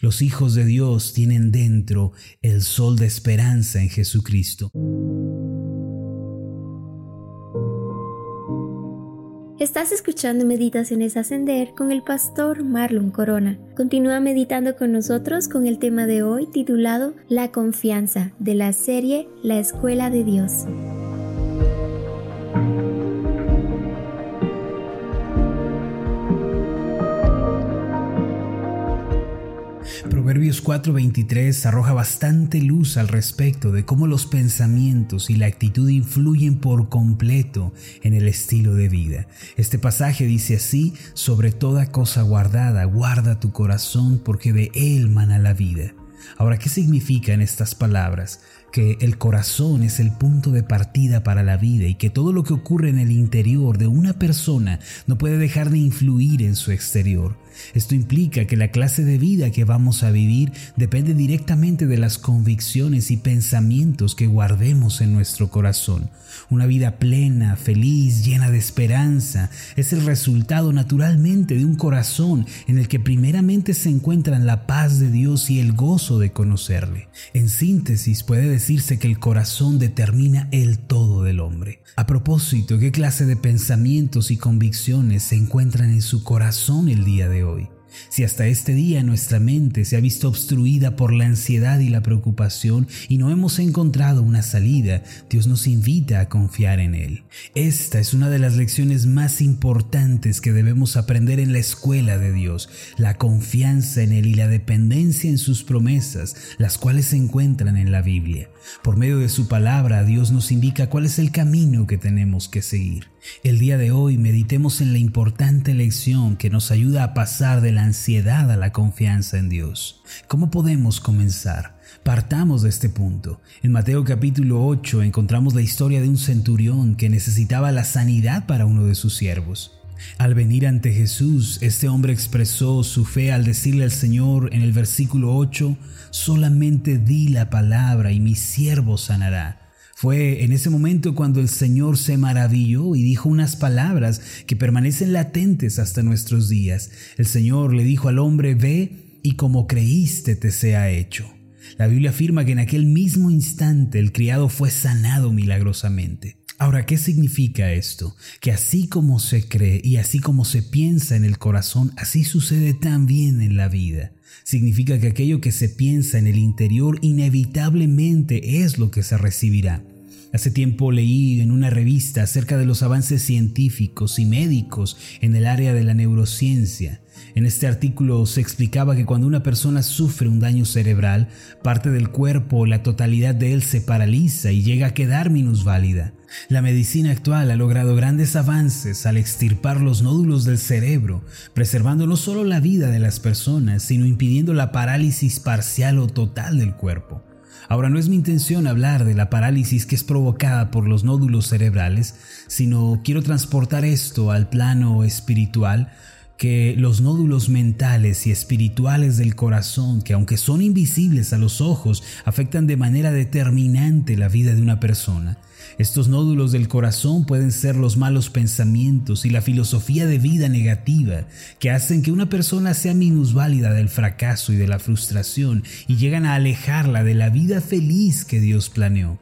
Los hijos de Dios tienen dentro el sol de esperanza en Jesucristo. Estás escuchando Meditaciones Ascender con el pastor Marlon Corona. Continúa meditando con nosotros con el tema de hoy titulado La confianza de la serie La Escuela de Dios. Proverbios 4:23 arroja bastante luz al respecto de cómo los pensamientos y la actitud influyen por completo en el estilo de vida. Este pasaje dice así, sobre toda cosa guardada, guarda tu corazón porque de él mana la vida. Ahora, ¿qué significan estas palabras? Que el corazón es el punto de partida para la vida y que todo lo que ocurre en el interior de una persona no puede dejar de influir en su exterior. Esto implica que la clase de vida que vamos a vivir depende directamente de las convicciones y pensamientos que guardemos en nuestro corazón. Una vida plena, feliz, llena de esperanza, es el resultado naturalmente de un corazón en el que primeramente se encuentran la paz de Dios y el gozo de conocerle. En síntesis, puede decirse que el corazón determina el todo del hombre. A propósito, ¿qué clase de pensamientos y convicciones se encuentran en su corazón el día de hoy? Si hasta este día nuestra mente se ha visto obstruida por la ansiedad y la preocupación y no hemos encontrado una salida, Dios nos invita a confiar en Él. Esta es una de las lecciones más importantes que debemos aprender en la escuela de Dios, la confianza en Él y la dependencia en sus promesas, las cuales se encuentran en la Biblia. Por medio de su palabra, Dios nos indica cuál es el camino que tenemos que seguir. El día de hoy meditemos en la importante lección que nos ayuda a pasar de la ansiedad a la confianza en Dios. ¿Cómo podemos comenzar? Partamos de este punto. En Mateo capítulo 8 encontramos la historia de un centurión que necesitaba la sanidad para uno de sus siervos. Al venir ante Jesús, este hombre expresó su fe al decirle al Señor en el versículo 8, solamente di la palabra y mi siervo sanará. Fue en ese momento cuando el Señor se maravilló y dijo unas palabras que permanecen latentes hasta nuestros días. El Señor le dijo al hombre, ve y como creíste te sea hecho. La Biblia afirma que en aquel mismo instante el criado fue sanado milagrosamente. Ahora, ¿qué significa esto? Que así como se cree y así como se piensa en el corazón, así sucede también en la vida. Significa que aquello que se piensa en el interior inevitablemente es lo que se recibirá. Hace tiempo leí en una revista acerca de los avances científicos y médicos en el área de la neurociencia. En este artículo se explicaba que cuando una persona sufre un daño cerebral, parte del cuerpo o la totalidad de él se paraliza y llega a quedar minusválida. La medicina actual ha logrado grandes avances al extirpar los nódulos del cerebro, preservando no solo la vida de las personas, sino impidiendo la parálisis parcial o total del cuerpo. Ahora no es mi intención hablar de la parálisis que es provocada por los nódulos cerebrales, sino quiero transportar esto al plano espiritual que los nódulos mentales y espirituales del corazón, que aunque son invisibles a los ojos, afectan de manera determinante la vida de una persona. Estos nódulos del corazón pueden ser los malos pensamientos y la filosofía de vida negativa que hacen que una persona sea minusválida del fracaso y de la frustración y llegan a alejarla de la vida feliz que Dios planeó.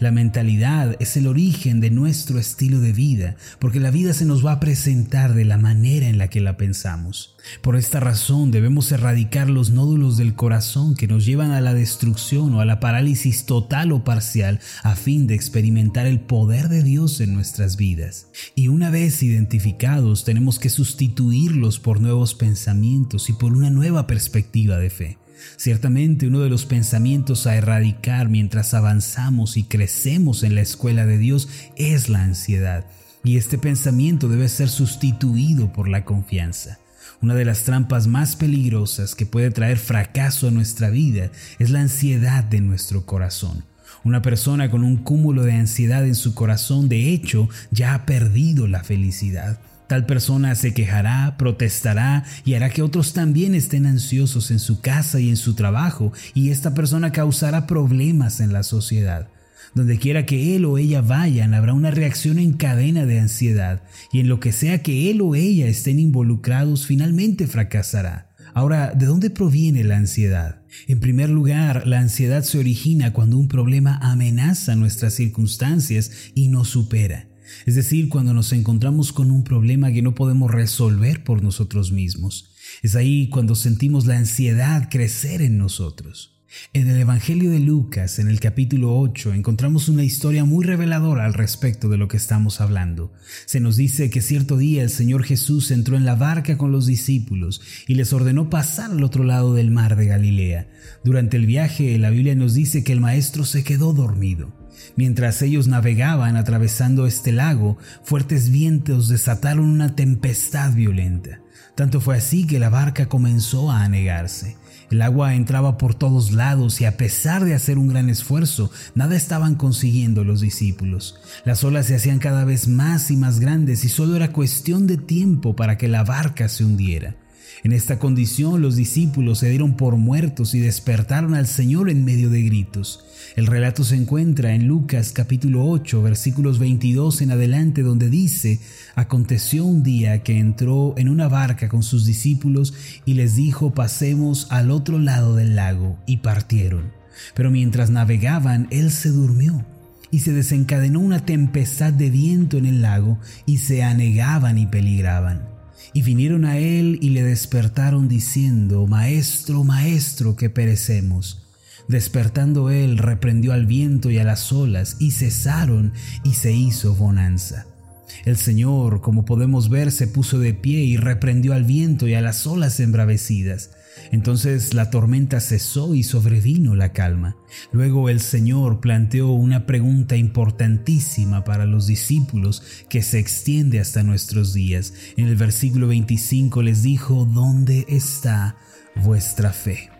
La mentalidad es el origen de nuestro estilo de vida, porque la vida se nos va a presentar de la manera en la que la pensamos. Por esta razón debemos erradicar los nódulos del corazón que nos llevan a la destrucción o a la parálisis total o parcial a fin de experimentar el poder de Dios en nuestras vidas. Y una vez identificados tenemos que sustituirlos por nuevos pensamientos y por una nueva perspectiva de fe. Ciertamente uno de los pensamientos a erradicar mientras avanzamos y crecemos en la escuela de Dios es la ansiedad, y este pensamiento debe ser sustituido por la confianza. Una de las trampas más peligrosas que puede traer fracaso a nuestra vida es la ansiedad de nuestro corazón. Una persona con un cúmulo de ansiedad en su corazón de hecho ya ha perdido la felicidad. Tal persona se quejará, protestará y hará que otros también estén ansiosos en su casa y en su trabajo, y esta persona causará problemas en la sociedad. Donde quiera que él o ella vayan, habrá una reacción en cadena de ansiedad, y en lo que sea que él o ella estén involucrados, finalmente fracasará. Ahora, ¿de dónde proviene la ansiedad? En primer lugar, la ansiedad se origina cuando un problema amenaza nuestras circunstancias y nos supera. Es decir, cuando nos encontramos con un problema que no podemos resolver por nosotros mismos. Es ahí cuando sentimos la ansiedad crecer en nosotros. En el Evangelio de Lucas, en el capítulo 8, encontramos una historia muy reveladora al respecto de lo que estamos hablando. Se nos dice que cierto día el Señor Jesús entró en la barca con los discípulos y les ordenó pasar al otro lado del mar de Galilea. Durante el viaje, la Biblia nos dice que el Maestro se quedó dormido. Mientras ellos navegaban atravesando este lago, fuertes vientos desataron una tempestad violenta. Tanto fue así que la barca comenzó a anegarse. El agua entraba por todos lados y a pesar de hacer un gran esfuerzo, nada estaban consiguiendo los discípulos. Las olas se hacían cada vez más y más grandes y solo era cuestión de tiempo para que la barca se hundiera. En esta condición los discípulos se dieron por muertos y despertaron al Señor en medio de gritos. El relato se encuentra en Lucas capítulo 8 versículos 22 en adelante donde dice, aconteció un día que entró en una barca con sus discípulos y les dijo pasemos al otro lado del lago y partieron. Pero mientras navegaban él se durmió y se desencadenó una tempestad de viento en el lago y se anegaban y peligraban. Y vinieron a él y le despertaron diciendo, Maestro, Maestro, que perecemos. Despertando él, reprendió al viento y a las olas, y cesaron, y se hizo bonanza. El Señor, como podemos ver, se puso de pie y reprendió al viento y a las olas embravecidas. Entonces la tormenta cesó y sobrevino la calma. Luego el Señor planteó una pregunta importantísima para los discípulos que se extiende hasta nuestros días. En el versículo 25 les dijo, ¿dónde está vuestra fe?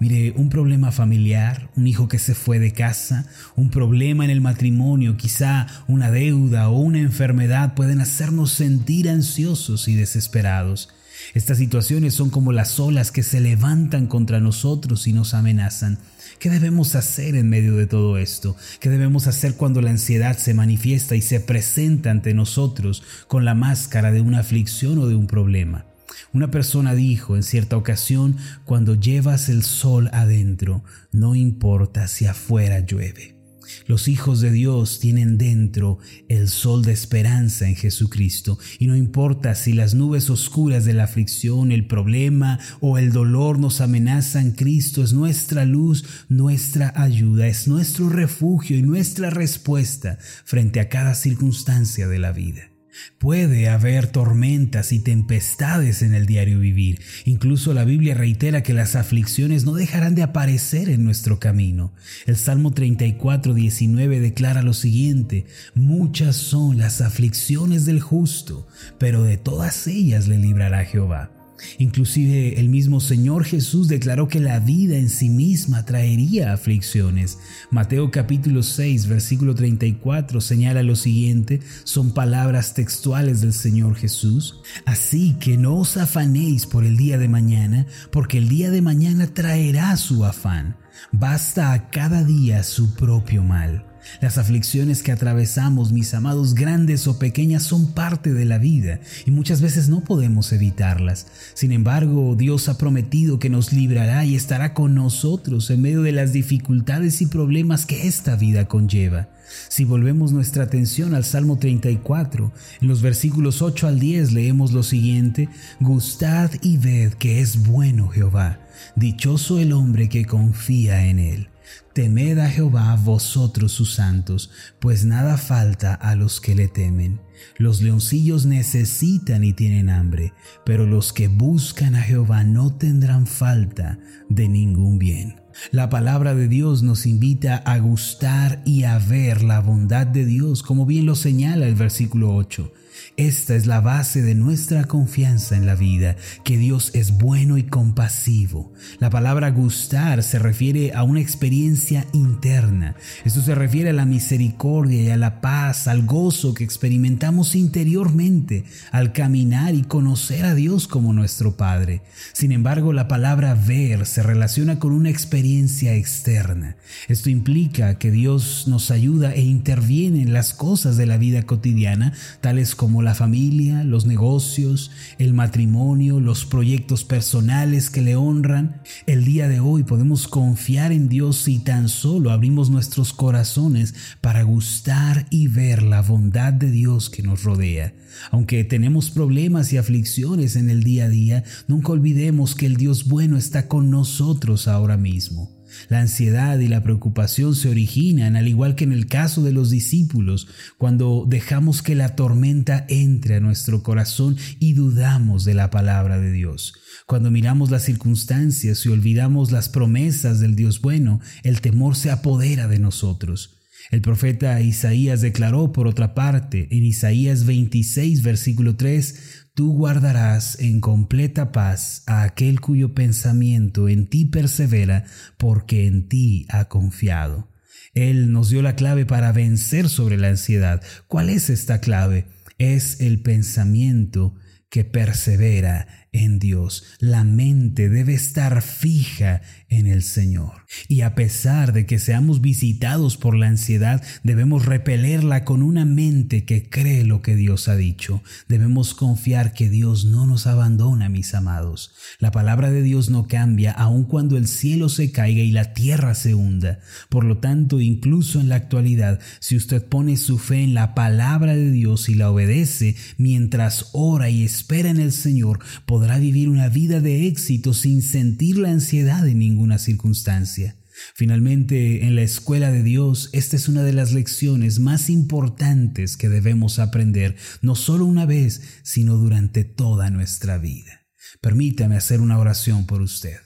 Mire, un problema familiar, un hijo que se fue de casa, un problema en el matrimonio, quizá una deuda o una enfermedad pueden hacernos sentir ansiosos y desesperados. Estas situaciones son como las olas que se levantan contra nosotros y nos amenazan. ¿Qué debemos hacer en medio de todo esto? ¿Qué debemos hacer cuando la ansiedad se manifiesta y se presenta ante nosotros con la máscara de una aflicción o de un problema? Una persona dijo en cierta ocasión, cuando llevas el sol adentro, no importa si afuera llueve. Los hijos de Dios tienen dentro el sol de esperanza en Jesucristo y no importa si las nubes oscuras de la aflicción, el problema o el dolor nos amenazan, Cristo es nuestra luz, nuestra ayuda, es nuestro refugio y nuestra respuesta frente a cada circunstancia de la vida. Puede haber tormentas y tempestades en el diario vivir. Incluso la Biblia reitera que las aflicciones no dejarán de aparecer en nuestro camino. El Salmo 34, 19 declara lo siguiente, muchas son las aflicciones del justo, pero de todas ellas le librará Jehová. Inclusive el mismo Señor Jesús declaró que la vida en sí misma traería aflicciones. Mateo capítulo 6 versículo 34 señala lo siguiente, son palabras textuales del Señor Jesús. Así que no os afanéis por el día de mañana, porque el día de mañana traerá su afán. Basta a cada día su propio mal. Las aflicciones que atravesamos, mis amados, grandes o pequeñas, son parte de la vida y muchas veces no podemos evitarlas. Sin embargo, Dios ha prometido que nos librará y estará con nosotros en medio de las dificultades y problemas que esta vida conlleva. Si volvemos nuestra atención al Salmo 34, en los versículos 8 al 10 leemos lo siguiente, Gustad y ved que es bueno Jehová, dichoso el hombre que confía en él. Temed a Jehová vosotros sus santos, pues nada falta a los que le temen. Los leoncillos necesitan y tienen hambre, pero los que buscan a Jehová no tendrán falta de ningún bien. La palabra de Dios nos invita a gustar y a ver la bondad de Dios, como bien lo señala el versículo 8. Esta es la base de nuestra confianza en la vida, que Dios es bueno y compasivo. La palabra gustar se refiere a una experiencia interna. Esto se refiere a la misericordia y a la paz, al gozo que experimentamos interiormente al caminar y conocer a Dios como nuestro Padre. Sin embargo, la palabra ver se relaciona con una experiencia externa. Esto implica que Dios nos ayuda e interviene en las cosas de la vida cotidiana, tales como la familia, los negocios, el matrimonio, los proyectos personales que le honran. El día de hoy podemos confiar en Dios si tan solo abrimos nuestros corazones para gustar y ver la bondad de Dios que nos rodea. Aunque tenemos problemas y aflicciones en el día a día, nunca olvidemos que el Dios bueno está con nosotros ahora mismo. La ansiedad y la preocupación se originan, al igual que en el caso de los discípulos, cuando dejamos que la tormenta entre a nuestro corazón y dudamos de la palabra de Dios. Cuando miramos las circunstancias y olvidamos las promesas del Dios bueno, el temor se apodera de nosotros. El profeta Isaías declaró, por otra parte, en Isaías 26, versículo 3, Tú guardarás en completa paz a aquel cuyo pensamiento en ti persevera, porque en ti ha confiado. Él nos dio la clave para vencer sobre la ansiedad. ¿Cuál es esta clave? Es el pensamiento que persevera en Dios. La mente debe estar fija en el Señor. Y a pesar de que seamos visitados por la ansiedad, debemos repelerla con una mente que cree lo que Dios ha dicho. Debemos confiar que Dios no nos abandona, mis amados. La palabra de Dios no cambia aun cuando el cielo se caiga y la tierra se hunda. Por lo tanto, incluso en la actualidad, si usted pone su fe en la palabra de Dios y la obedece mientras ora y espera en el Señor, podrá vivir una vida de éxito sin sentir la ansiedad en ninguna circunstancia. Finalmente, en la escuela de Dios, esta es una de las lecciones más importantes que debemos aprender, no solo una vez, sino durante toda nuestra vida. Permítame hacer una oración por usted.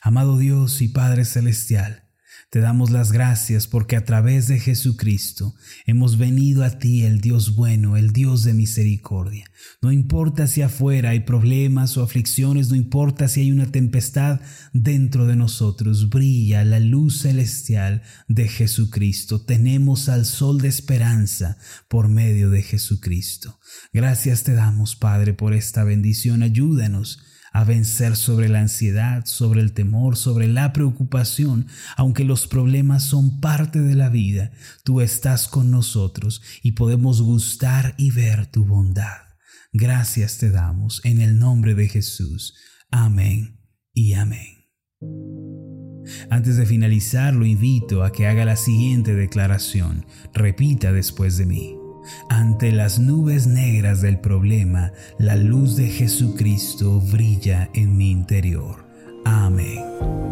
Amado Dios y Padre Celestial, te damos las gracias porque a través de Jesucristo hemos venido a ti, el Dios bueno, el Dios de misericordia. No importa si afuera hay problemas o aflicciones, no importa si hay una tempestad dentro de nosotros, brilla la luz celestial de Jesucristo. Tenemos al sol de esperanza por medio de Jesucristo. Gracias te damos, Padre, por esta bendición. Ayúdanos a vencer sobre la ansiedad, sobre el temor, sobre la preocupación. Aunque los problemas son parte de la vida, tú estás con nosotros y podemos gustar y ver tu bondad. Gracias te damos en el nombre de Jesús. Amén y amén. Antes de finalizar, lo invito a que haga la siguiente declaración. Repita después de mí. Ante las nubes negras del problema, la luz de Jesucristo brilla en mi interior. Amén.